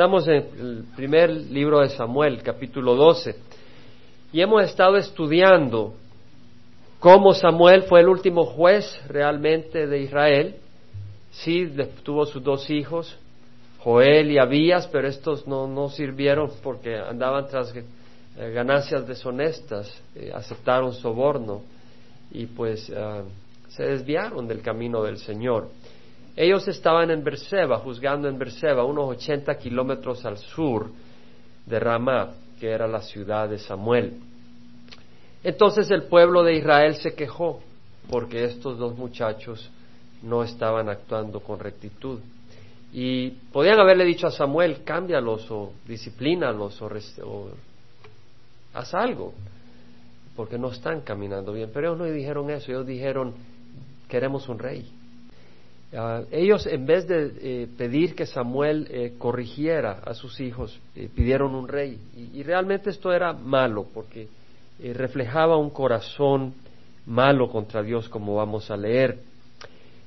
Estamos en el primer libro de Samuel, capítulo 12, y hemos estado estudiando cómo Samuel fue el último juez realmente de Israel. Sí, tuvo sus dos hijos, Joel y Abías, pero estos no, no sirvieron porque andaban tras eh, ganancias deshonestas, eh, aceptaron soborno y pues ah, se desviaron del camino del Señor. Ellos estaban en Berseba, juzgando en Berseba, unos 80 kilómetros al sur de Ramá, que era la ciudad de Samuel. Entonces el pueblo de Israel se quejó porque estos dos muchachos no estaban actuando con rectitud. Y podían haberle dicho a Samuel, cámbialos o disciplínalos o, o haz algo, porque no están caminando bien. Pero ellos no dijeron eso, ellos dijeron, queremos un rey. Ah, ellos, en vez de eh, pedir que Samuel eh, corrigiera a sus hijos, eh, pidieron un rey. Y, realmente esto era malo, porque reflejaba un corazón malo contra Dios, como vamos a leer.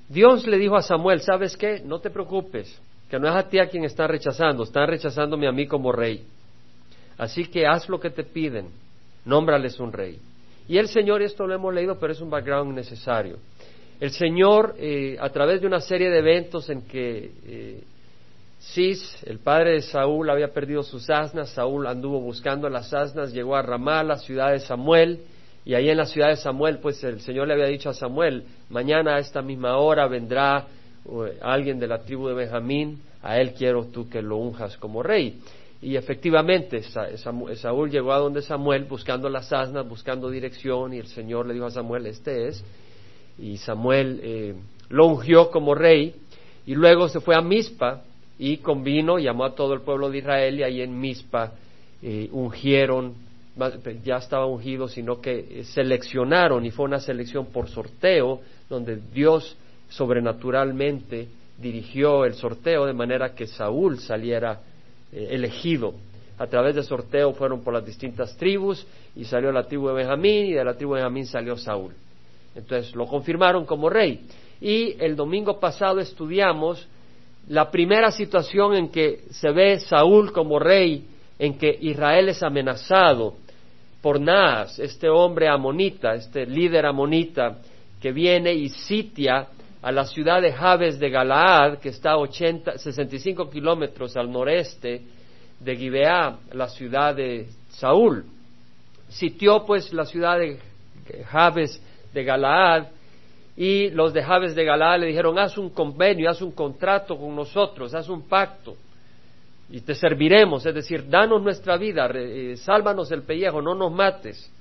Dios le dijo a Samuel, ¿sabes qué? No te preocupes, que no es a ti a quien están rechazando, están rechazándome a mí como rey. Así que haz lo que te piden, nómbrales un rey. Y el Señor, esto lo hemos leído, pero es un background necesario. El Señor, eh, a través de una serie de eventos en que eh, Cis, el padre de Saúl, había perdido sus asnas, Saúl anduvo buscando las asnas, llegó a Ramá, la ciudad de Samuel, y ahí en la ciudad de Samuel, pues el Señor le había dicho a Samuel, mañana a esta misma hora vendrá alguien de la tribu de Benjamín, a él quiero tú que lo unjas como rey. Y efectivamente, Saúl llegó a donde Samuel buscando las asnas, buscando dirección, y el Señor le dijo a Samuel, este es, y Samuel eh, lo ungió como rey y luego se fue a Mizpa y convino, llamó a todo el pueblo de Israel y ahí en Mizpa eh, ungieron, ya estaba ungido, sino que eh, seleccionaron y fue una selección por sorteo donde Dios sobrenaturalmente dirigió el sorteo de manera que Saúl saliera elegido. A través del sorteo fueron por las distintas tribus y salió la tribu de Benjamín y de la tribu de Benjamín salió Saúl. Entonces lo confirmaron como rey. Y el domingo pasado estudiamos la primera situación en que se ve Saúl como rey, en que Israel es amenazado por Naas, este hombre amonita, este líder amonita, que viene y sitia a la ciudad de Jabes de Galaad, que está a 80, 65 kilómetros al noreste de Gibeá, la ciudad de Saúl. Sitió pues la ciudad de Jabes de Galaad y los de Jabes de Galaad le dijeron, haz un convenio, haz un contrato con nosotros, haz un pacto y te serviremos, es decir, danos nuestra vida, eh, sálvanos el pellejo, no nos mates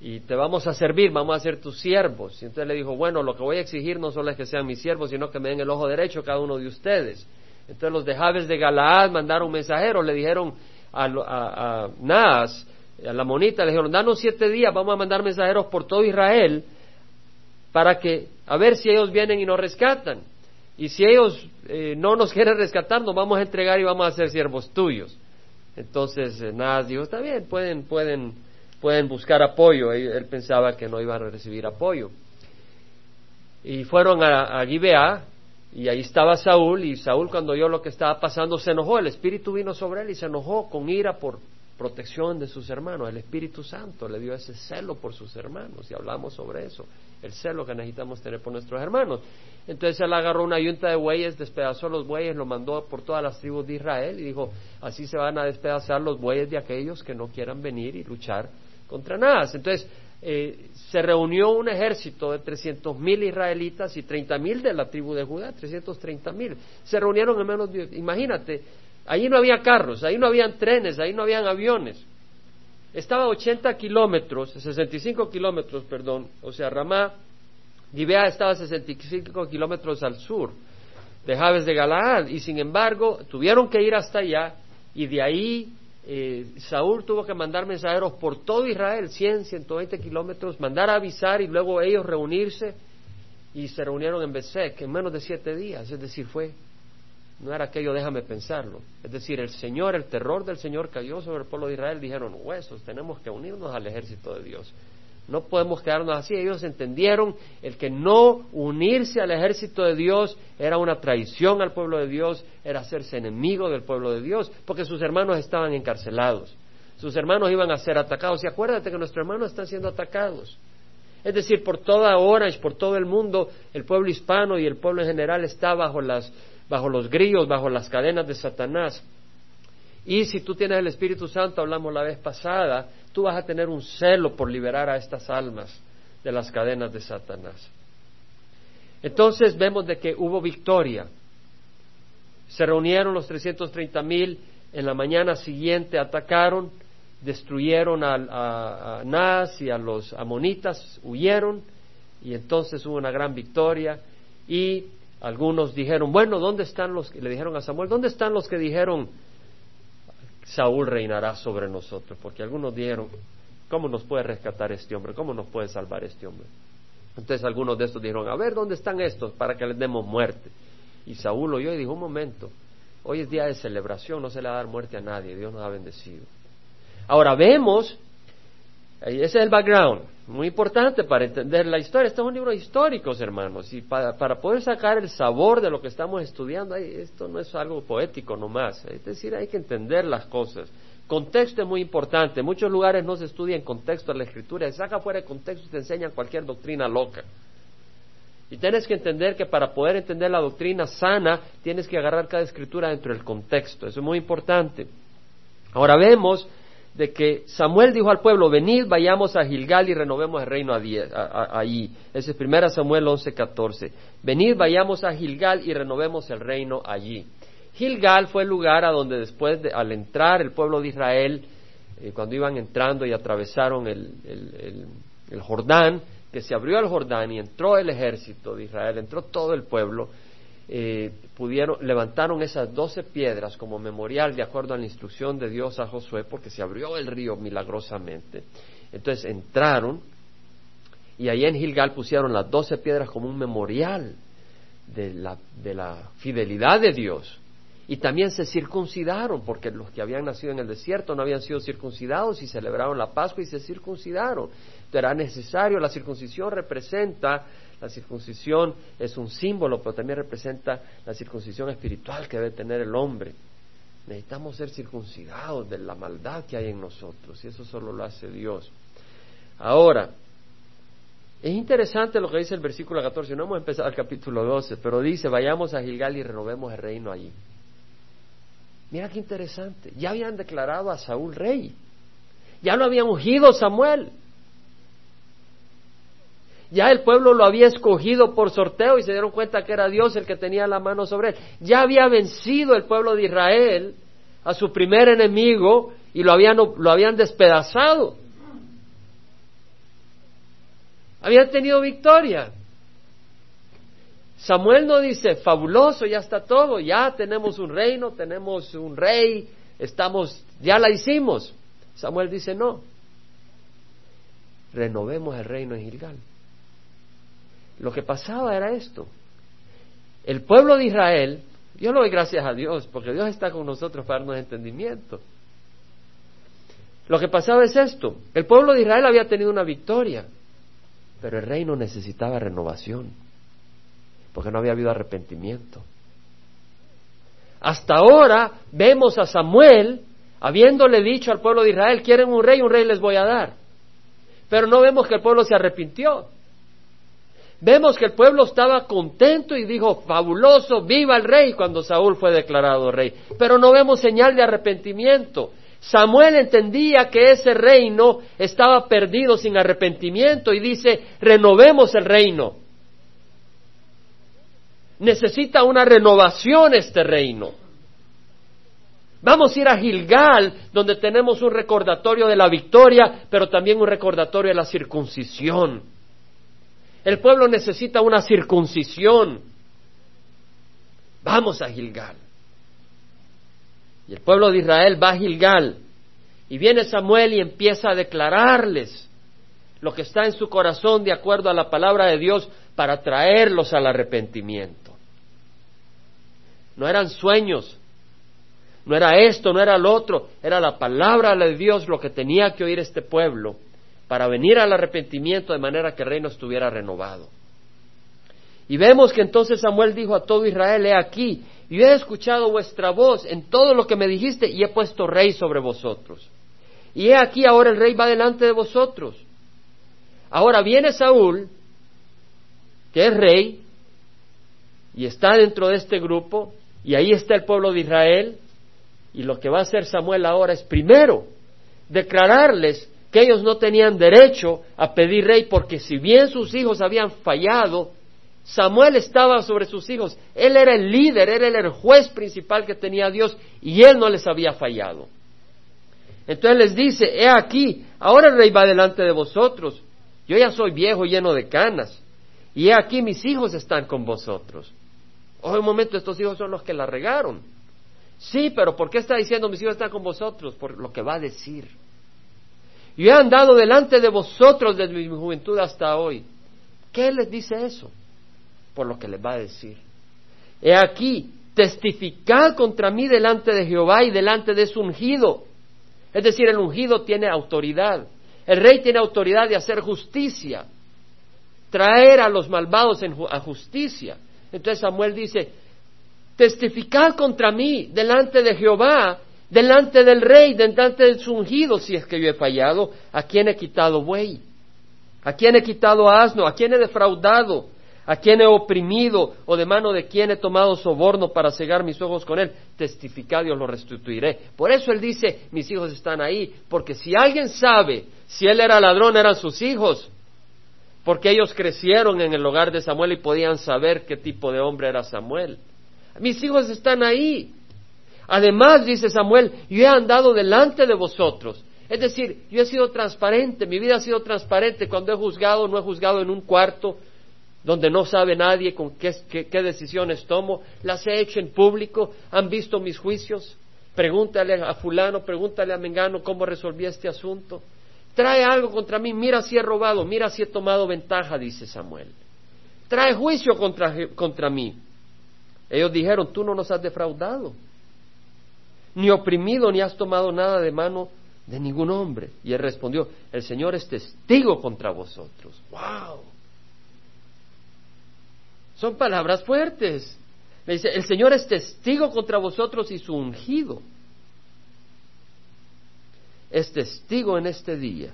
y te vamos a servir, vamos a ser tus siervos. Y entonces le dijo, bueno, lo que voy a exigir no solo es que sean mis siervos, sino que me den el ojo derecho cada uno de ustedes. Entonces los de Jabes de Galaad mandaron mensajeros, le dijeron a, a, a Naas, a la monita, le dijeron, danos siete días, vamos a mandar mensajeros por todo Israel para que, a ver si ellos vienen y nos rescatan. Y si ellos eh, no nos quieren rescatar, nos vamos a entregar y vamos a ser siervos tuyos. Entonces, eh, dijo, está bien, pueden, pueden, pueden buscar apoyo. Él, pensaba que no iban a recibir apoyo. Y fueron a, a Gibeá, y ahí estaba Saúl, y Saúl cuando oyó lo que estaba pasando se enojó, el Espíritu vino sobre él y se enojó con ira por protección de sus hermanos. El Espíritu Santo le dio ese celo por sus hermanos, y hablamos sobre eso el celo que necesitamos tener por nuestros hermanos. Entonces él agarró una yunta de bueyes, despedazó los bueyes, lo mandó por todas las tribus de Israel y dijo, así se van a despedazar los bueyes de aquellos que no quieran venir y luchar contra nada. Entonces eh, se reunió un ejército de trescientos mil israelitas y treinta mil de la tribu de Judá, trescientos treinta mil. Se reunieron en menos de, imagínate, ahí no había carros, ahí no habían trenes, ahí no habían aviones. Estaba a 80 kilómetros, 65 kilómetros, perdón, o sea, Ramá, Gibea estaba a 65 kilómetros al sur de Jabes de Galaad, y sin embargo tuvieron que ir hasta allá, y de ahí eh, Saúl tuvo que mandar mensajeros por todo Israel, 100, 120 kilómetros, mandar a avisar y luego ellos reunirse, y se reunieron en Besek en menos de siete días, es decir, fue no era aquello, déjame pensarlo. Es decir, el Señor, el terror del Señor cayó sobre el pueblo de Israel. Dijeron, huesos, tenemos que unirnos al ejército de Dios. No podemos quedarnos así. Ellos entendieron el que no unirse al ejército de Dios era una traición al pueblo de Dios, era hacerse enemigo del pueblo de Dios, porque sus hermanos estaban encarcelados. Sus hermanos iban a ser atacados. Y acuérdate que nuestros hermanos están siendo atacados. Es decir, por toda Orange, por todo el mundo, el pueblo hispano y el pueblo en general está bajo, las, bajo los grillos, bajo las cadenas de Satanás. Y si tú tienes el Espíritu Santo, hablamos la vez pasada, tú vas a tener un celo por liberar a estas almas de las cadenas de Satanás. Entonces vemos de que hubo victoria. Se reunieron los 330 mil, en la mañana siguiente atacaron, destruyeron a, a, y a los amonitas, huyeron, y entonces hubo una gran victoria. Y algunos dijeron, bueno, ¿dónde están los que le dijeron a Samuel, ¿dónde están los que dijeron, Saúl reinará sobre nosotros, porque algunos dijeron, ¿cómo nos puede rescatar este hombre? ¿Cómo nos puede salvar este hombre? Entonces algunos de estos dijeron, a ver, ¿dónde están estos para que les demos muerte? Y Saúl oyó y dijo, un momento, hoy es día de celebración, no se le va a dar muerte a nadie, Dios nos ha bendecido. Ahora vemos, ese es el background, muy importante para entender la historia. Este es un libro histórico, hermanos, y para, para, poder sacar el sabor de lo que estamos estudiando, esto no es algo poético nomás, es decir, hay que entender las cosas. Contexto es muy importante. En muchos lugares no se estudia en contexto la escritura, se saca fuera de contexto y te enseñan cualquier doctrina loca. Y tienes que entender que para poder entender la doctrina sana, tienes que agarrar cada escritura dentro del contexto. Eso es muy importante. Ahora vemos de que Samuel dijo al pueblo, venid, vayamos a Gilgal y renovemos el reino allí. Ese es 1 Samuel 11:14. Venid, vayamos a Gilgal y renovemos el reino allí. Gilgal fue el lugar a donde después, de, al entrar el pueblo de Israel, eh, cuando iban entrando y atravesaron el, el Jordán, que se abrió el Jordán y entró el ejército de Israel, entró todo el pueblo, eh, pudieron, levantaron esas doce piedras como memorial de acuerdo a la instrucción de Dios a Josué, porque se abrió el río milagrosamente. Entonces entraron y ahí en Gilgal pusieron las doce piedras como un memorial de la, de la fidelidad de Dios. Y también se circuncidaron, porque los que habían nacido en el desierto no habían sido circuncidados y celebraron la Pascua y se circuncidaron. Entonces era necesario, la circuncisión representa la circuncisión es un símbolo, pero también representa la circuncisión espiritual que debe tener el hombre. Necesitamos ser circuncidados de la maldad que hay en nosotros y eso solo lo hace Dios. Ahora, es interesante lo que dice el versículo 14, no hemos empezado el capítulo 12, pero dice, vayamos a Gilgal y renovemos el reino allí. Mira qué interesante, ya habían declarado a Saúl rey, ya lo habían ungido Samuel, ya el pueblo lo había escogido por sorteo y se dieron cuenta que era Dios el que tenía la mano sobre él. Ya había vencido el pueblo de Israel a su primer enemigo y lo habían, lo habían despedazado. Habían tenido victoria. Samuel no dice, fabuloso, ya está todo, ya tenemos un reino, tenemos un rey, estamos, ya la hicimos. Samuel dice, no, renovemos el reino en Gilgal. Lo que pasaba era esto. El pueblo de Israel, yo lo doy gracias a Dios, porque Dios está con nosotros para darnos entendimiento. Lo que pasaba es esto. El pueblo de Israel había tenido una victoria, pero el reino necesitaba renovación, porque no había habido arrepentimiento. Hasta ahora vemos a Samuel habiéndole dicho al pueblo de Israel, quieren un rey, un rey les voy a dar. Pero no vemos que el pueblo se arrepintió. Vemos que el pueblo estaba contento y dijo, fabuloso, viva el rey cuando Saúl fue declarado rey. Pero no vemos señal de arrepentimiento. Samuel entendía que ese reino estaba perdido sin arrepentimiento y dice, renovemos el reino. Necesita una renovación este reino. Vamos a ir a Gilgal, donde tenemos un recordatorio de la victoria, pero también un recordatorio de la circuncisión. El pueblo necesita una circuncisión. Vamos a Gilgal. Y el pueblo de Israel va a Gilgal. Y viene Samuel y empieza a declararles lo que está en su corazón de acuerdo a la palabra de Dios para traerlos al arrepentimiento. No eran sueños, no era esto, no era lo otro, era la palabra de Dios lo que tenía que oír este pueblo para venir al arrepentimiento de manera que el reino estuviera renovado. Y vemos que entonces Samuel dijo a todo Israel, he aquí, yo he escuchado vuestra voz en todo lo que me dijiste y he puesto rey sobre vosotros. Y he aquí ahora el rey va delante de vosotros. Ahora viene Saúl, que es rey, y está dentro de este grupo, y ahí está el pueblo de Israel, y lo que va a hacer Samuel ahora es primero declararles que ellos no tenían derecho a pedir rey, porque si bien sus hijos habían fallado, Samuel estaba sobre sus hijos, él era el líder, él era el juez principal que tenía Dios, y él no les había fallado. Entonces les dice, he aquí, ahora el rey va delante de vosotros, yo ya soy viejo lleno de canas, y he aquí mis hijos están con vosotros. Oye, un momento, estos hijos son los que la regaron. Sí, pero ¿por qué está diciendo mis hijos están con vosotros? Por lo que va a decir. Yo he andado delante de vosotros desde mi juventud hasta hoy. ¿Qué les dice eso? Por lo que les va a decir. He aquí, testificad contra mí delante de Jehová y delante de su ungido. Es decir, el ungido tiene autoridad. El rey tiene autoridad de hacer justicia, traer a los malvados a justicia. Entonces Samuel dice, testificad contra mí delante de Jehová, delante del rey, delante de su ungido, si es que yo he fallado, a quién he quitado buey, a quién he quitado asno, a quién he defraudado, a quién he oprimido o de mano de quién he tomado soborno para cegar mis ojos con él, testificad y os lo restituiré. Por eso él dice, mis hijos están ahí, porque si alguien sabe si él era ladrón, eran sus hijos, porque ellos crecieron en el hogar de Samuel y podían saber qué tipo de hombre era Samuel. Mis hijos están ahí. Además, dice Samuel, yo he andado delante de vosotros. Es decir, yo he sido transparente, mi vida ha sido transparente. Cuando he juzgado, no he juzgado en un cuarto donde no sabe nadie con qué, decisiones tomo. Las he hecho en público, han visto mis juicios. Pregúntale a fulano, pregúntale a Mengano cómo resolví este asunto. Trae algo contra mí, mira si he robado, mira si he tomado ventaja, dice Samuel. Trae juicio contra, contra mí. Ellos dijeron, tú no nos has defraudado, ni oprimido, ni has tomado nada de mano de ningún hombre. Y él respondió, el Señor es testigo contra vosotros. ¡Wow! Son palabras fuertes. Le dice, el Señor es testigo contra vosotros y su ungido. Es testigo en este día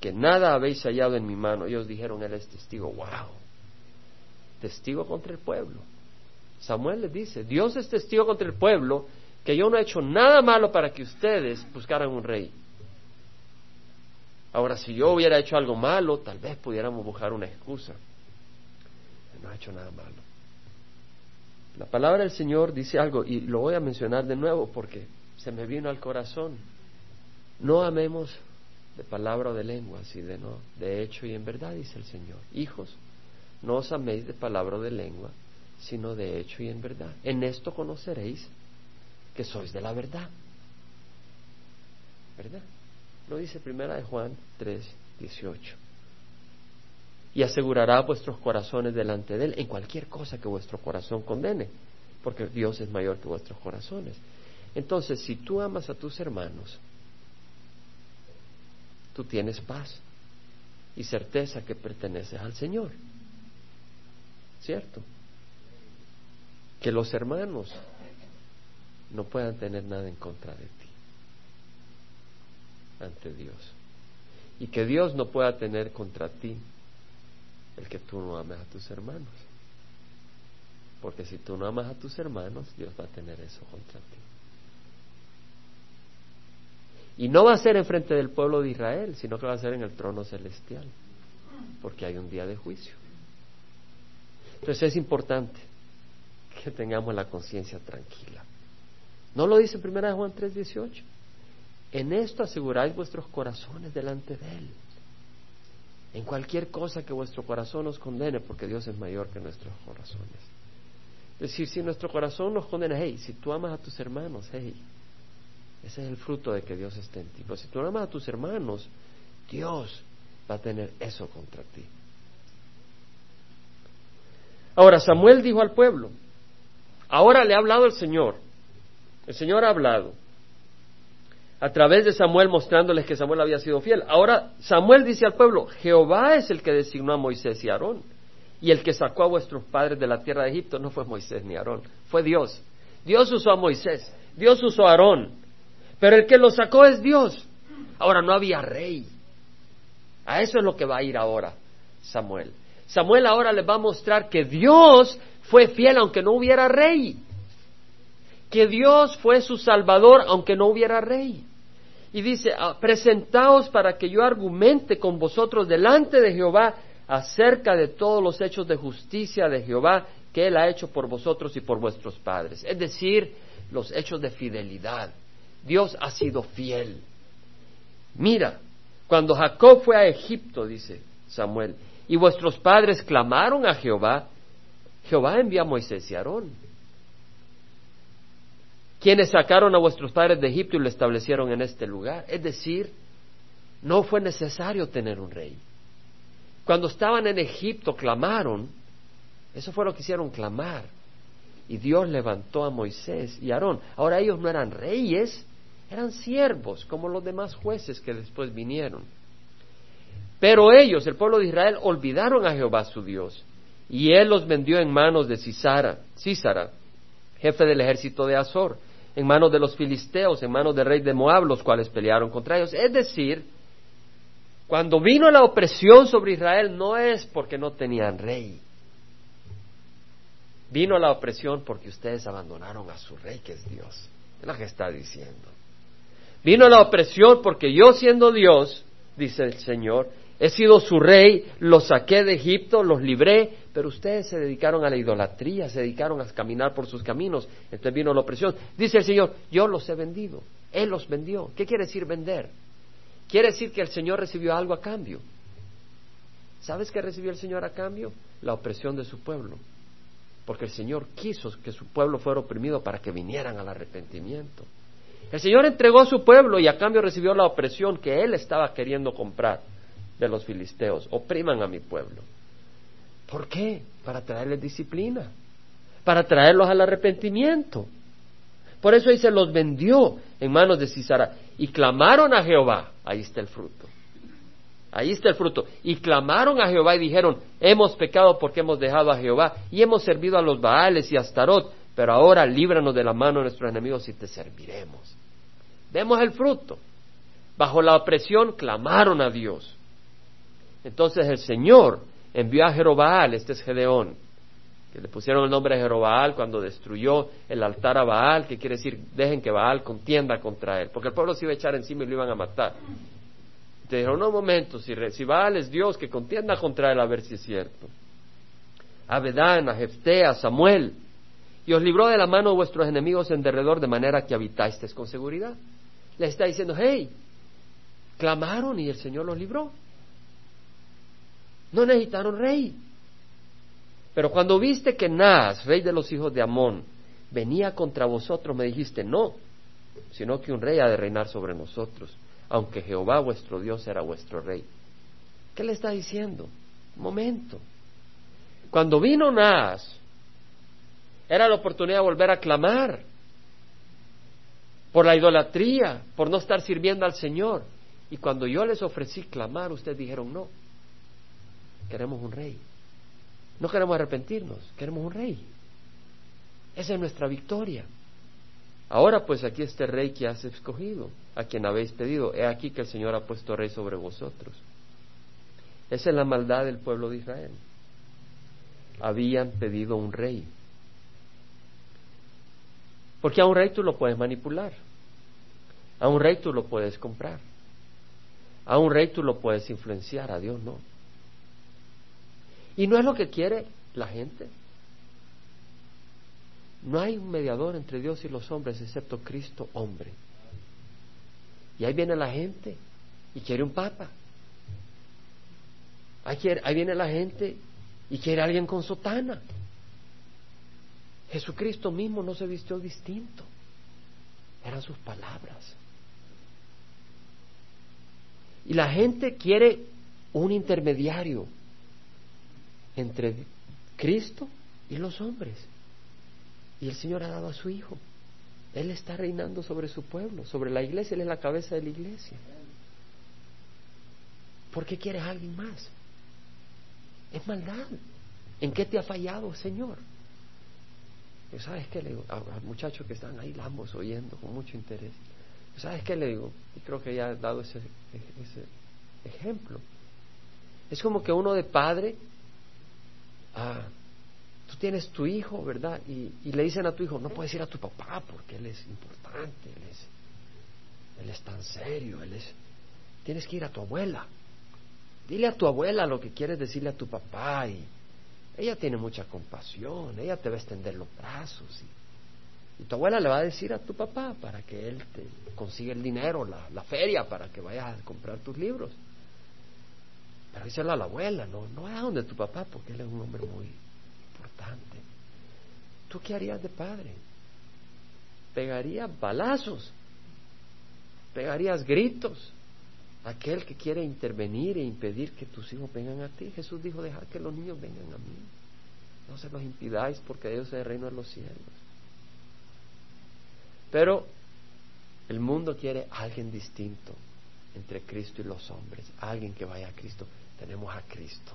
que nada habéis hallado en mi mano. Ellos dijeron, Él es testigo. ¡Wow! Testigo contra el pueblo. Samuel les dice, Dios es testigo contra el pueblo que yo no he hecho nada malo para que ustedes buscaran un rey. Ahora, si yo hubiera hecho algo malo, tal vez pudiéramos buscar una excusa. No he hecho nada malo. La palabra del Señor dice algo, y lo voy a mencionar de nuevo porque se me vino al corazón. No amemos de palabra o de lengua, sino de, no, de hecho y en verdad, dice el Señor. Hijos, no os améis de palabra o de lengua, sino de hecho y en verdad. En esto conoceréis que sois de la verdad. ¿Verdad? Lo dice primera de Juan 3, 18. Y asegurará vuestros corazones delante de Él en cualquier cosa que vuestro corazón condene, porque Dios es mayor que vuestros corazones. Entonces, si tú amas a tus hermanos, tú tienes paz y certeza que perteneces al Señor. ¿Cierto? que los hermanos no puedan tener nada en contra de ti ante Dios. Y que Dios no pueda tener contra ti el que tú no ames a tus hermanos. Porque si tú no amas a tus hermanos, Dios va a tener eso contra ti. Y no va a ser enfrente del pueblo de Israel, sino que va a ser en el trono celestial, porque hay un día de juicio. Entonces es importante que tengamos la conciencia tranquila. ¿No lo dice en 1 Juan 3:18? En esto aseguráis vuestros corazones delante de Él. En cualquier cosa que vuestro corazón nos condene, porque Dios es mayor que nuestros corazones. Es decir, si nuestro corazón nos condena, hey, si tú amas a tus hermanos, hey, ese es el fruto de que Dios esté en ti. Pero si tú no amas a tus hermanos, Dios va a tener eso contra ti. Ahora, Samuel dijo al pueblo, Ahora le ha hablado el Señor. El Señor ha hablado. a través de Samuel mostrándoles que Samuel había sido fiel. Ahora Samuel dice al pueblo, Jehová es el que designó a Moisés y Aarón. Y el que sacó a vuestros padres de la tierra de Egipto no fue Moisés ni Aarón, fue Dios. Dios usó a Moisés, Dios usó a Aarón, pero el que lo sacó es Dios. Ahora no había rey. A eso es lo que va a ir ahora Samuel. Samuel ahora les va a mostrar que Dios fue fiel aunque no hubiera rey. Que Dios fue su salvador aunque no hubiera rey. Y dice, ah, presentaos para que yo argumente con vosotros delante de Jehová acerca de todos los hechos de justicia de Jehová que Él ha hecho por vosotros y por vuestros padres. Es decir, los hechos de fidelidad. Dios ha sido fiel. Mira, cuando Jacob fue a Egipto, dice Samuel, y vuestros padres clamaron a Jehová, Jehová envió a Moisés y Aarón, quienes sacaron a vuestros padres de Egipto y lo establecieron en este lugar. Es decir, no fue necesario tener un rey. Cuando estaban en Egipto clamaron, eso fue lo que hicieron clamar. Y Dios levantó a Moisés y Aarón. Ahora ellos no eran reyes, eran siervos, como los demás jueces que después vinieron. Pero ellos, el pueblo de Israel, olvidaron a Jehová su Dios, y él los vendió en manos de Císara, Císara, jefe del ejército de Azor, en manos de los filisteos, en manos del rey de Moab, los cuales pelearon contra ellos. Es decir, cuando vino la opresión sobre Israel no es porque no tenían rey. Vino la opresión porque ustedes abandonaron a su rey que es Dios. Es que está diciendo. Vino la opresión porque yo siendo Dios, dice el Señor, he sido su rey, los saqué de Egipto, los libré, pero ustedes se dedicaron a la idolatría, se dedicaron a caminar por sus caminos, entonces vino la opresión. Dice el Señor, yo los he vendido, Él los vendió. ¿Qué quiere decir vender? Quiere decir que el Señor recibió algo a cambio. ¿Sabes qué recibió el Señor a cambio? La opresión de su pueblo. Porque el Señor quiso que su pueblo fuera oprimido para que vinieran al arrepentimiento. El Señor entregó a su pueblo y a cambio recibió la opresión que él estaba queriendo comprar de los filisteos. Opriman a mi pueblo. ¿Por qué? Para traerles disciplina, para traerlos al arrepentimiento. Por eso ahí se los vendió en manos de Cisara y clamaron a Jehová. Ahí está el fruto. Ahí está el fruto. Y clamaron a Jehová y dijeron, hemos pecado porque hemos dejado a Jehová y hemos servido a los Baales y a Astarot, pero ahora líbranos de la mano de nuestros enemigos y te serviremos. Vemos el fruto. Bajo la opresión clamaron a Dios. Entonces el Señor envió a Jerobaal, este es Gedeón, que le pusieron el nombre de Jerobaal cuando destruyó el altar a Baal, que quiere decir, dejen que Baal contienda contra él, porque el pueblo se iba a echar encima y lo iban a matar. Te dijeron, no, un momento, si, Baal es Dios, que contienda contra él a ver si es cierto. A Bedán, a Jefté, a Samuel, y os libró de la mano de vuestros enemigos en derredor, de manera que habitáis con seguridad. Le está diciendo, hey, clamaron y el Señor los libró. No necesitaron rey. Pero cuando viste que Naas, rey de los hijos de Amón, venía contra vosotros, me dijiste, no, sino que un rey ha de reinar sobre nosotros, aunque Jehová vuestro Dios era vuestro rey. ¿Qué le está diciendo? Un momento. Cuando vino Naas, era la oportunidad de volver a clamar por la idolatría, por no estar sirviendo al Señor. Y cuando yo les ofrecí clamar, ustedes dijeron no. Queremos un rey. No queremos arrepentirnos, queremos un rey. Esa es nuestra victoria. Ahora pues aquí este rey que has escogido, a quien habéis pedido. He aquí que el Señor ha puesto rey sobre vosotros. Esa es la maldad del pueblo de Israel. Habían pedido un rey. Porque a un rey tú lo puedes manipular. A un rey tú lo puedes comprar. A un rey tú lo puedes influenciar, a Dios no. Y no es lo que quiere la gente. No hay un mediador entre Dios y los hombres excepto Cristo hombre. Y ahí viene la gente y quiere un papa. Ahí, viene la gente y quiere alguien con sotana. Jesucristo mismo no se vistió distinto. Eran sus palabras. Y la gente quiere un intermediario entre Cristo y los hombres. Y el Señor ha dado a su Hijo. Él está reinando sobre su pueblo, sobre la iglesia, Él es la cabeza de la iglesia. ¿Por qué quieres a alguien más? Es maldad. ¿En qué te ha fallado, Señor? ¿Sabes qué le digo? A, muchachos que están ahí, lambos, oyendo con mucho interés. ¿Sabes qué le digo? Y creo que ya he dado ese, ese ejemplo. Es como que uno de padre, ah, tú tienes tu hijo, ¿verdad? Y, le dicen a tu hijo, no puedes ir a tu papá porque él es importante, él es, él es tan serio, él es... Tienes que ir a tu abuela. Dile a tu abuela lo que quieres decirle a tu papá y ella tiene mucha compasión, ella te va a extender los brazos y, tu abuela le va a decir a tu papá para que él te consiga el dinero, la, la feria para que vayas a comprar tus libros. Díselo a la abuela, no, no a donde tu papá porque él es un hombre muy importante. ¿Tú qué harías de padre? Pegarías balazos, pegarías gritos, aquel que quiere intervenir e impedir que tus hijos vengan a ti. Jesús dijo, dejar que los niños vengan a mí. No se los impidáis porque Dios es el reino de los cielos. Pero el mundo quiere alguien distinto entre Cristo y los hombres, alguien que vaya a Cristo. Tenemos a Cristo.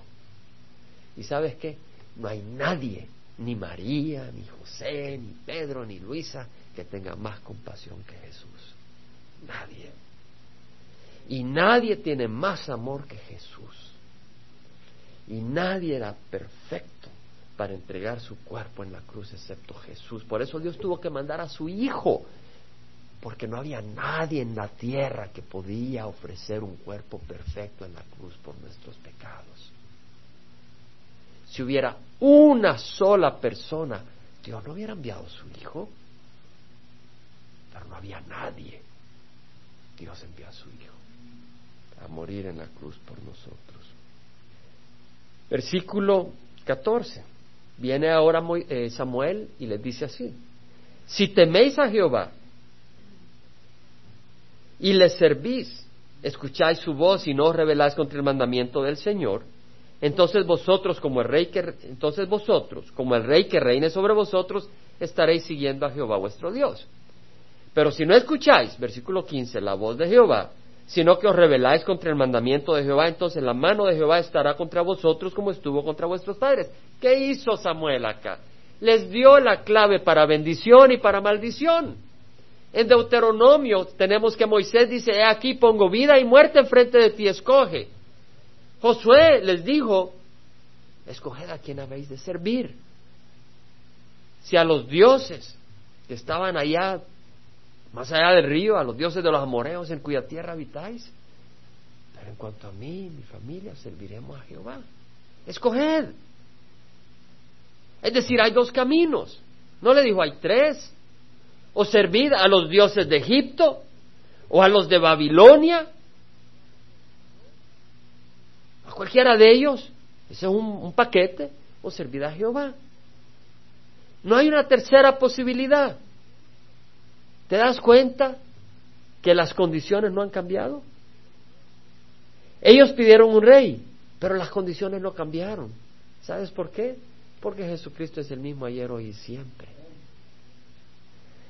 ¿Y sabes qué? No hay nadie, ni María, ni José, ni Pedro, ni Luisa, que tenga más compasión que Jesús. Nadie. Y nadie tiene más amor que Jesús. Y nadie era perfecto para entregar su cuerpo en la cruz excepto Jesús. Por eso Dios tuvo que mandar a su Hijo, porque no había nadie en la tierra que podía ofrecer un cuerpo perfecto en la cruz por nuestros pecados. Si hubiera una sola persona, Dios no hubiera enviado a su Hijo, pero no había nadie. Dios envió a su Hijo a morir en la cruz por nosotros. Versículo 14. Viene ahora eh, Samuel y les dice así, si teméis a Jehová y le servís, escucháis su voz y no os rebeláis contra el mandamiento del Señor, entonces vosotros como el rey que entonces vosotros como el rey que reine sobre vosotros estaréis siguiendo a Jehová vuestro Dios. Pero si no escucháis, versículo 15, la voz de Jehová, sino que os rebeláis contra el mandamiento de Jehová, entonces la mano de Jehová estará contra vosotros como estuvo contra vuestros padres. ¿Qué hizo Samuel acá? Les dio la clave para bendición y para maldición. En Deuteronomio tenemos que Moisés dice, he aquí pongo vida y muerte enfrente de ti, escoge. Josué les dijo, escoged a quien habéis de servir. Si a los dioses que estaban allá más allá del río, a los dioses de los amoreos en cuya tierra habitáis. Pero en cuanto a mí y mi familia, serviremos a Jehová. Escoged. Es decir, hay dos caminos. No le dijo, hay tres. O servid a los dioses de Egipto, o a los de Babilonia, a cualquiera de ellos. Ese es un, paquete. O servid a Jehová. No hay una tercera posibilidad. ¿Te das cuenta que las condiciones no han cambiado? Ellos pidieron un rey, pero las condiciones no cambiaron. ¿Sabes por qué? Porque Jesucristo es el mismo ayer, hoy y siempre.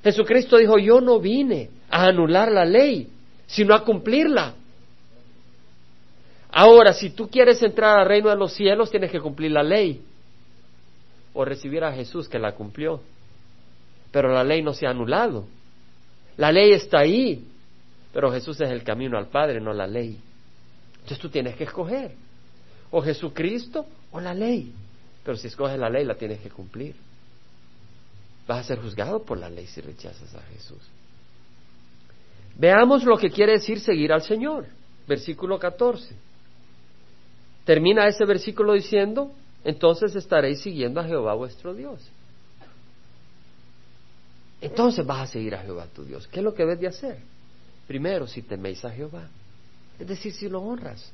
Jesucristo dijo, yo no vine a anular la ley, sino a cumplirla. Ahora, si tú quieres entrar al reino de los cielos, tienes que cumplir la ley o recibir a Jesús que la cumplió. Pero la ley no se ha anulado. La ley está ahí, pero Jesús es el camino al Padre, no la ley. Entonces tú tienes que escoger, o Jesucristo o la ley. Pero si escoges la ley, la tienes que cumplir. Vas a ser juzgado por la ley si rechazas a Jesús. Veamos lo que quiere decir seguir al Señor. Versículo 14. Termina ese versículo diciendo, entonces estaréis siguiendo a Jehová vuestro Dios entonces vas a seguir a Jehová tu Dios. ¿Qué es lo que debes de hacer? Primero, si teméis a Jehová, es decir, si lo honras.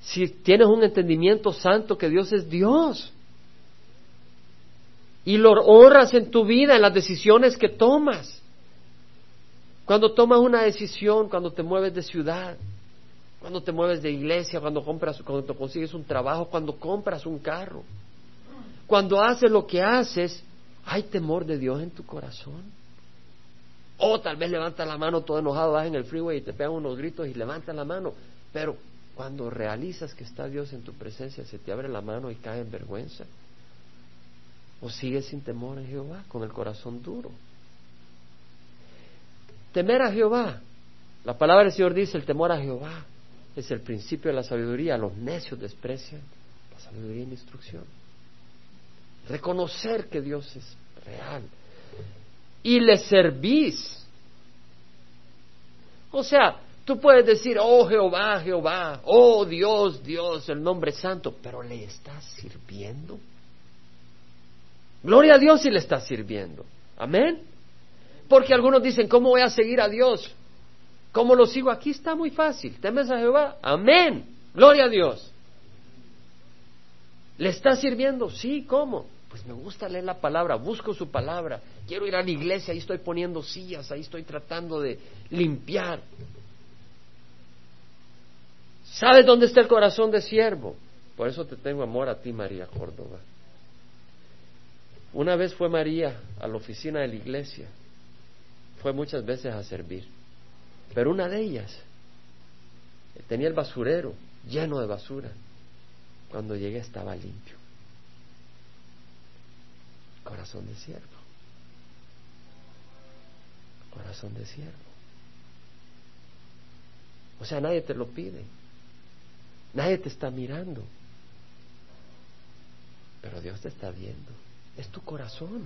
Si tienes un entendimiento santo que Dios es Dios y lo honras en tu vida, en las decisiones que tomas. Cuando tomas una decisión, cuando te mueves de ciudad, cuando te mueves de iglesia, cuando compras, cuando consigues un trabajo, cuando compras un carro, cuando haces lo que haces, ¿Hay temor de Dios en tu corazón? O tal vez levanta la mano todo enojado, vas en el freeway y te pegan unos gritos y levanta la mano. Pero cuando realizas que está Dios en tu presencia, se te abre la mano y cae en vergüenza. O sigues sin temor en Jehová, con el corazón duro. Temer a Jehová. La palabra del Señor dice, el temor a Jehová es el principio de la sabiduría. Los necios desprecian la sabiduría y la instrucción. Reconocer que Dios es real. Y le servís. O sea, tú puedes decir, oh Jehová, Jehová, oh Dios, Dios, el nombre santo, pero le estás sirviendo. Gloria a Dios si le estás sirviendo. Amén. Porque algunos dicen, ¿cómo voy a seguir a Dios? ¿Cómo lo sigo? Aquí está muy fácil. ¿Temes a Jehová? Amén. Gloria a Dios. ¿Le está sirviendo? Sí, ¿cómo? Pues me gusta leer la palabra, busco su palabra. Quiero ir a la iglesia, ahí estoy poniendo sillas, ahí estoy tratando de limpiar. ¿Sabes dónde está el corazón de siervo? Por eso te tengo amor a ti, María Córdoba. Una vez fue María a la oficina de la iglesia, fue muchas veces a servir, pero una de ellas tenía el basurero lleno de basura. Cuando llegué estaba limpio. Corazón de siervo. Corazón de siervo. O sea, nadie te lo pide. Nadie te está mirando. Pero Dios te está viendo. Es tu corazón.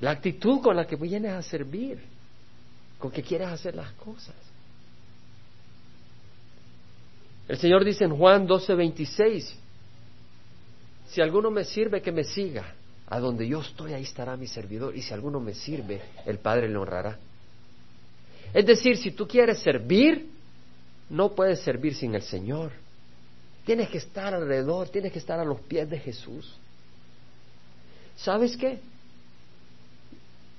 La actitud con la que vienes a servir. Con que quieres hacer las cosas. El Señor dice en Juan 12:26, si alguno me sirve, que me siga. A donde yo estoy, ahí estará mi servidor. Y si alguno me sirve, el Padre le honrará. Es decir, si tú quieres servir, no puedes servir sin el Señor. Tienes que estar alrededor, tienes que estar a los pies de Jesús. ¿Sabes qué?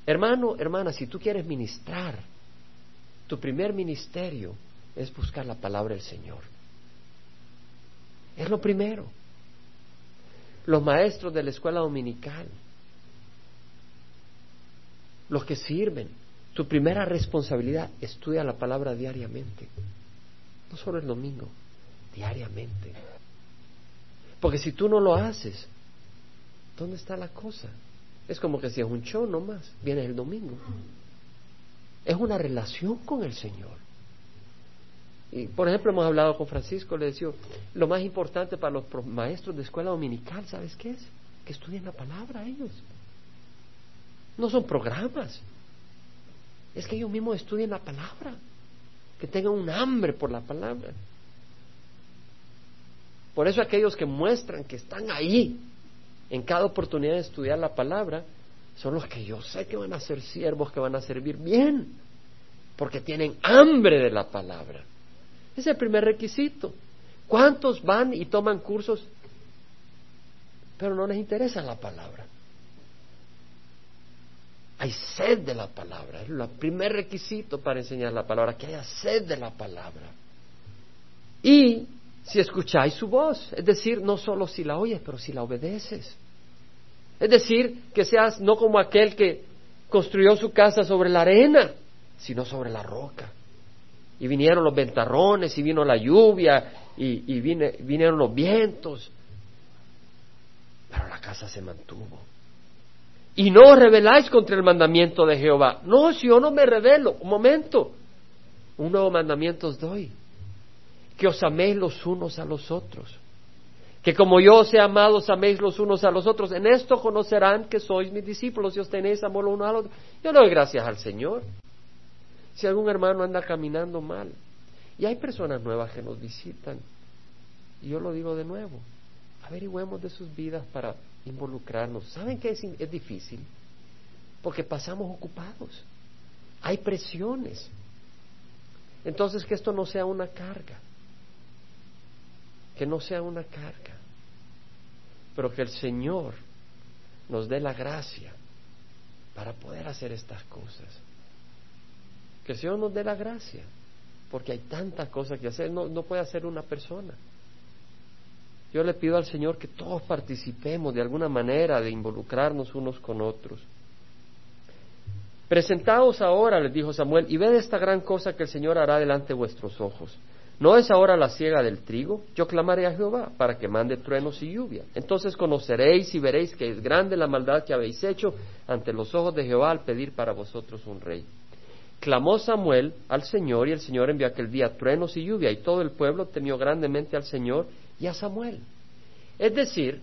Hermano, hermana, si tú quieres ministrar, tu primer ministerio es buscar la palabra del Señor. Es lo primero. Los maestros de la escuela dominical, los que sirven, tu primera responsabilidad, estudia la palabra diariamente. No solo el domingo, diariamente. Porque si tú no lo haces, ¿dónde está la cosa? Es como que si es un show nomás, vienes el domingo. Es una relación con el Señor. Y, por ejemplo, hemos hablado con Francisco, le decía, lo más importante para los maestros de escuela dominical, ¿sabes qué es? Que estudien la palabra ellos. No son programas. Es que ellos mismos estudien la palabra. Que tengan un hambre por la palabra. Por eso aquellos que muestran que están ahí en cada oportunidad de estudiar la palabra, son los que yo sé que van a ser siervos, que van a servir bien, porque tienen hambre de la palabra. Es el primer requisito. ¿Cuántos van y toman cursos, pero no les interesa la palabra? Hay sed de la palabra. Es el primer requisito para enseñar la palabra, que haya sed de la palabra. Y si escucháis su voz, es decir, no solo si la oyes, pero si la obedeces. Es decir, que seas no como aquel que construyó su casa sobre la arena, sino sobre la roca y vinieron los ventarrones y vino la lluvia y, vinieron los vientos. Pero la casa se mantuvo. Y no os rebeláis contra el mandamiento de Jehová. No, si yo no me revelo, un momento. Un nuevo mandamiento os doy. Que os améis los unos a los otros. Que como yo os he amado, os améis los unos a los otros. En esto conocerán que sois mis discípulos y os tenéis amor los unos a los otros. Yo doy gracias al Señor si algún hermano anda caminando mal. Y hay personas nuevas que nos visitan. Y yo lo digo de nuevo, averigüemos de sus vidas para involucrarnos. ¿Saben que es, es difícil? Porque pasamos ocupados. Hay presiones. Entonces que esto no sea una carga. Que no sea una carga. Pero que el Señor nos dé la gracia para poder hacer estas cosas. Que el Señor nos dé la gracia, porque hay tantas cosas que hacer, no, no puede hacer una persona. Yo le pido al Señor que todos participemos de alguna manera de involucrarnos unos con otros. Presentaos ahora, les dijo Samuel, y ved esta gran cosa que el Señor hará delante de vuestros ojos. ¿No es ahora la siega del trigo? Yo clamaré a Jehová para que mande truenos y lluvia. Entonces conoceréis y veréis que es grande la maldad que habéis hecho ante los ojos de Jehová al pedir para vosotros un rey. Clamó Samuel al Señor y el Señor envió aquel día truenos y lluvia y todo el pueblo temió grandemente al Señor y a Samuel. Es decir,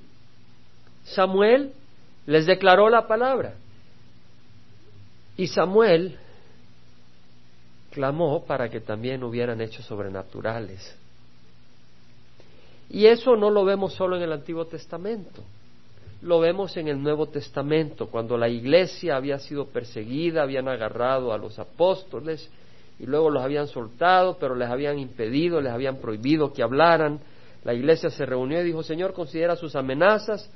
Samuel les declaró la palabra. Y Samuel clamó para que también hubieran hechos sobrenaturales. Y eso no lo vemos solo en el Antiguo Testamento, lo vemos en el Nuevo Testamento, cuando la iglesia había sido perseguida, habían agarrado a los apóstoles y luego los habían soltado, pero les habían impedido, les habían prohibido que hablaran. La iglesia se reunió y dijo, Señor, considera sus amenazas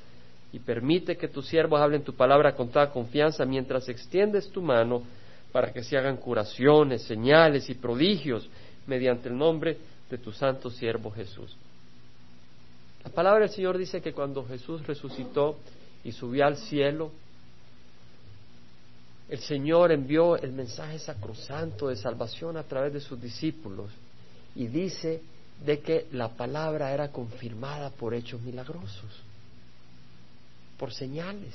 y permite que tus siervos hablen tu palabra con toda confianza mientras extiendes tu mano para que se hagan curaciones, señales y prodigios mediante el nombre de tu santo siervo Jesús. La palabra del Señor dice que cuando Jesús resucitó y subió al cielo, el Señor envió el mensaje sacrosanto de salvación a través de sus discípulos y dice de que la palabra era confirmada por hechos milagrosos por señales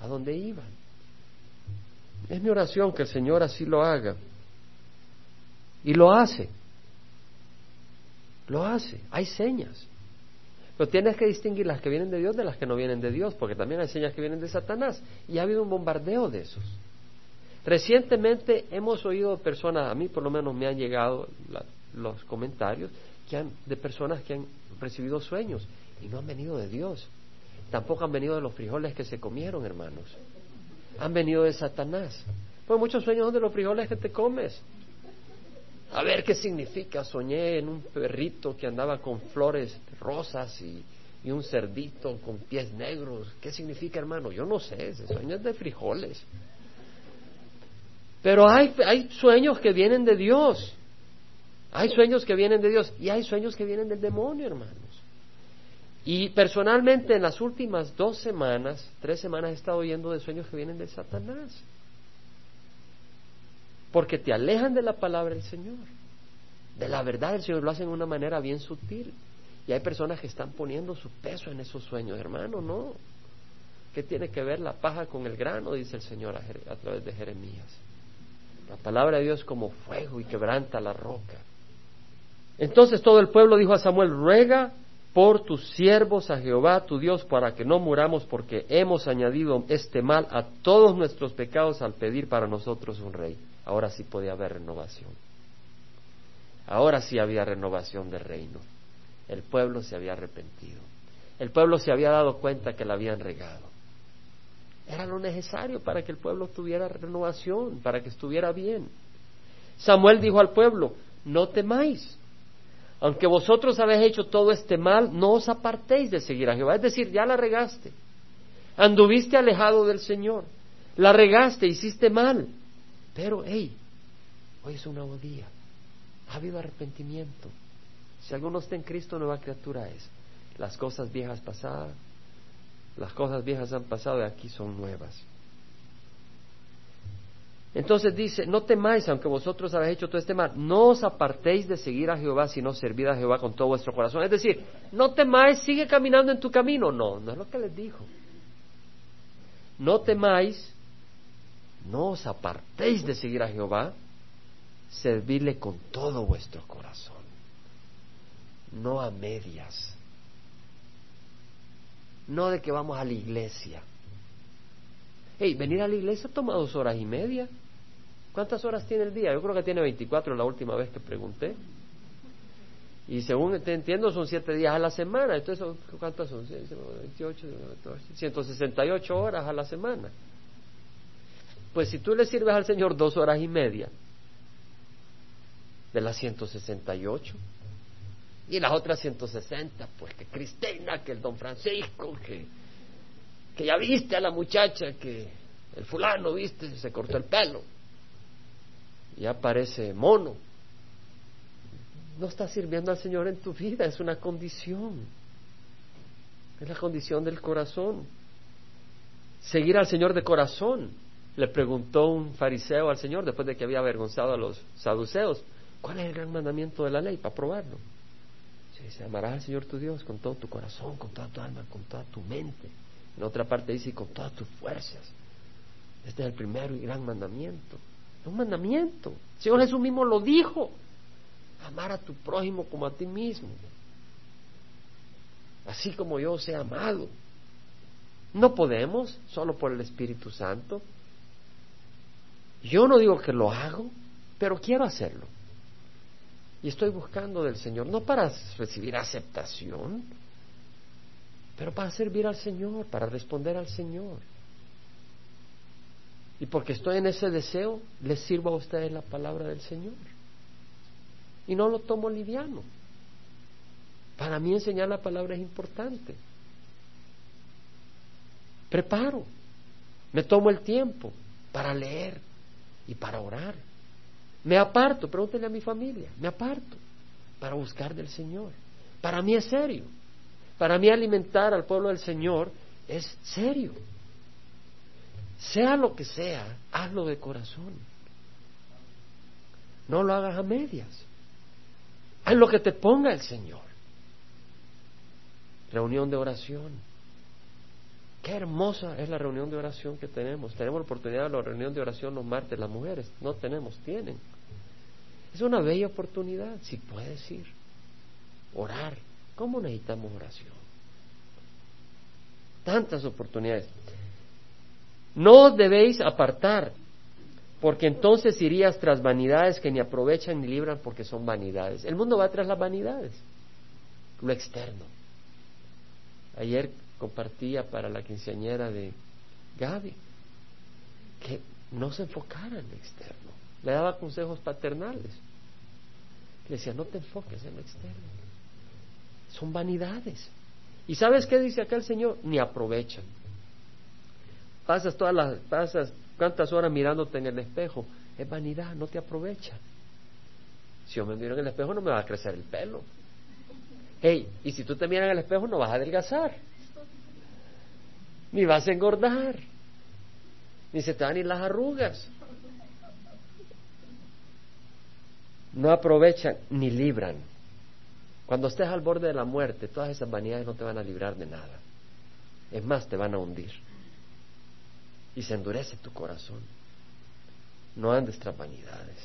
a dónde iban. Es mi oración que el Señor así lo haga. Y lo hace. Lo hace. Hay señas. Pero tienes que distinguir las que vienen de Dios de las que no vienen de Dios, porque también hay señas que vienen de Satanás. Y ha habido un bombardeo de esos. Recientemente hemos oído personas, a mí por lo menos me han llegado los comentarios que han, de personas que han recibido sueños y no han venido de Dios. Tampoco han venido de los frijoles que se comieron, hermanos. Han venido de Satanás. Pues muchos sueños son de los frijoles que te comes. A ver qué significa. Soñé en un perrito que andaba con flores rosas y, un cerdito con pies negros. ¿Qué significa, hermano? Yo no sé. Ese sueño es de frijoles. Pero hay, hay sueños que vienen de Dios. Hay sueños que vienen de Dios y hay sueños que vienen del demonio, hermano. Y personalmente en las últimas dos semanas, tres semanas he estado oyendo de sueños que vienen de Satanás. Porque te alejan de la palabra del Señor. De la verdad del Señor lo hacen de una manera bien sutil. Y hay personas que están poniendo su peso en esos sueños, hermano, no. ¿Qué tiene que ver la paja con el grano? Dice el Señor a, través de Jeremías. La palabra de Dios como fuego y quebranta la roca. Entonces todo el pueblo dijo a Samuel, ruega por tus siervos a Jehová tu Dios para que no muramos porque hemos añadido este mal a todos nuestros pecados al pedir para nosotros un rey. Ahora sí podía haber renovación. Ahora sí había renovación del reino. El pueblo se había arrepentido. El pueblo se había dado cuenta que la habían regado. Era lo necesario para que el pueblo tuviera renovación, para que estuviera bien. Samuel dijo al pueblo, no temáis, aunque vosotros habéis hecho todo este mal, no os apartéis de seguir a Jehová. Es decir, ya la regaste. Anduviste alejado del Señor. La regaste, hiciste mal. Pero, hey, hoy es un nuevo día. Ha habido arrepentimiento. Si alguno está en Cristo, nueva criatura es. Las cosas viejas pasadas, las cosas viejas han pasado y aquí son nuevas. Entonces dice, no temáis, aunque vosotros habéis hecho todo este mal, no os apartéis de seguir a Jehová, sino servid a Jehová con todo vuestro corazón. Es decir, no temáis, sigue caminando en tu camino. No, no es lo que les dijo. No temáis, no os apartéis de seguir a Jehová, servidle con todo vuestro corazón, no a medias, no de que vamos a la iglesia. Hey, venir a la iglesia toma dos horas y media. ¿Cuántas horas tiene el día? Yo creo que tiene 24 la última vez que pregunté. Y según te entiendo, son siete días a la semana. Entonces, ¿cuántas son? 28, 168 horas a la semana. Pues si tú le sirves al Señor dos horas y media de las 168 y las otras 160, pues que Cristina, que el don Francisco, que, que ya viste a la muchacha, que el fulano, viste, se cortó el pelo ya parece mono. No estás sirviendo al Señor en tu vida, es una condición. Es la condición del corazón. Seguir al Señor de corazón. Le preguntó un fariseo al Señor después de que había avergonzado a los saduceos, ¿cuál es el gran mandamiento de la ley para probarlo? Se dice, amarás al Señor tu Dios con todo tu corazón, con toda tu alma, con toda tu mente. En otra parte dice, con todas tus fuerzas. Este es el primero y gran mandamiento. Un mandamiento. El Señor Jesús mismo lo dijo. Amar a tu prójimo como a ti mismo. Así como yo os he amado. No podemos, solo por el Espíritu Santo. Yo no digo que lo hago, pero quiero hacerlo. Y estoy buscando del Señor, no para recibir aceptación, pero para servir al Señor, para responder al Señor. Y porque estoy en ese deseo, les sirvo a ustedes la palabra del Señor. Y no lo tomo liviano. Para mí enseñar la palabra es importante. Preparo, me tomo el tiempo para leer y para orar. Me aparto, pregúntenle a mi familia, me aparto para buscar del Señor. Para mí es serio. Para mí alimentar al pueblo del Señor es serio. Sea lo que sea, hazlo de corazón. No lo hagas a medias. Haz lo que te ponga el Señor. Reunión de oración. Qué hermosa es la reunión de oración que tenemos. Tenemos la oportunidad de la reunión de oración los martes, las mujeres. No tenemos, tienen. Es una bella oportunidad, si puedes ir. Orar. ¿Cómo necesitamos oración? Tantas oportunidades. No os debéis apartar, porque entonces irías tras vanidades que ni aprovechan ni libran porque son vanidades. El mundo va tras las vanidades, lo externo. Ayer compartía para la quinceañera de Gaby que no se enfocara en lo externo. Le daba consejos paternales. Le decía, no te enfoques en lo externo. Son vanidades. ¿Y sabes qué dice acá el Señor? Ni aprovechan. Pasas todas las, pasas cuántas horas mirándote en el espejo. Es vanidad, no te aprovecha. Si yo me miro en el espejo no me va a crecer el pelo. Hey, y si tú te miras en el espejo no vas a adelgazar. Ni vas a engordar. Ni se te van a ir las arrugas. No aprovechan ni libran. Cuando estés al borde de la muerte, todas esas vanidades no te van a librar de nada. Es más, te van a hundir y se endurece tu corazón. No andes tras vanidades.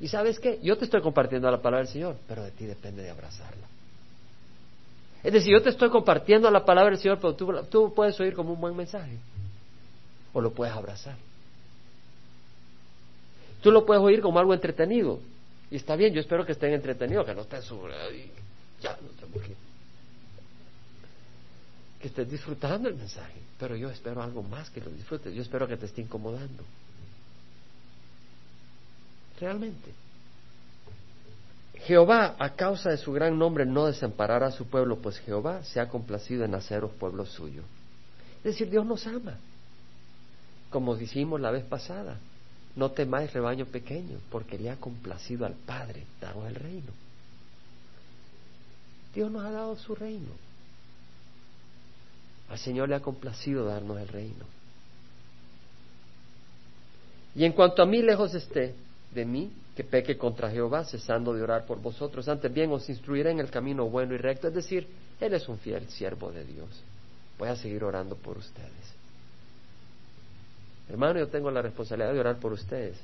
¿Y sabes qué? Yo te estoy compartiendo la palabra del Señor, pero de ti depende de abrazarla. Es decir, yo te estoy compartiendo la palabra del Señor, pero tú, tú puedes oír como un buen mensaje. O lo puedes abrazar. Tú lo puedes oír como algo entretenido. Y está bien, yo espero que estén entretenidos, que no estén sobre... Ya, no te Que estés disfrutando el mensaje. Pero yo espero algo más que lo disfrutes. Yo espero que te esté incomodando. Realmente. Jehová, a causa de su gran nombre, no desamparará a su pueblo, pues Jehová se ha complacido en haceros pueblo suyo. Es decir, Dios nos ama. Como dijimos la vez pasada, no temáis rebaño pequeño, porque le ha complacido al Padre daros el reino. Dios nos ha dado su reino. Al Señor le ha complacido darnos el reino. Y en cuanto a mí lejos esté de mí, que peque contra Jehová, cesando de orar por vosotros. Antes bien os instruiré en el camino bueno y recto. Es decir, Él es un fiel siervo de Dios. Voy a seguir orando por ustedes. Hermano, yo tengo la responsabilidad de orar por ustedes.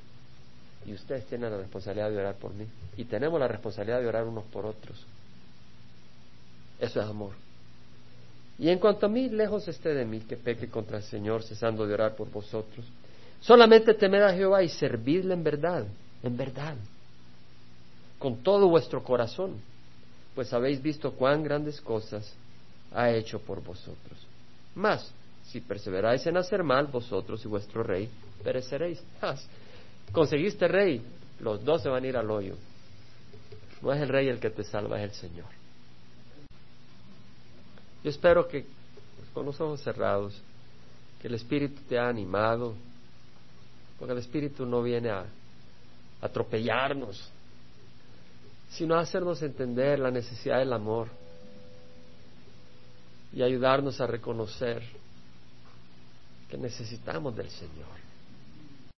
Y ustedes tienen la responsabilidad de orar por mí. Y tenemos la responsabilidad de orar unos por otros. Eso es amor. Y en cuanto a mí, lejos esté de mí que peque contra el Señor, cesando de orar por vosotros. Solamente temed a Jehová y servidle en verdad, en verdad, con todo vuestro corazón, pues habéis visto cuán grandes cosas ha hecho por vosotros. Más, si perseveráis en hacer mal, vosotros y vuestro rey pereceréis. Conseguiste rey, los dos se van a ir al hoyo. No es el rey el que te salva, es el Señor. Yo espero que con los ojos cerrados, que el Espíritu te ha animado, porque el Espíritu no viene a atropellarnos, sino a hacernos entender la necesidad del amor. y ayudarnos a reconocer que necesitamos del Señor.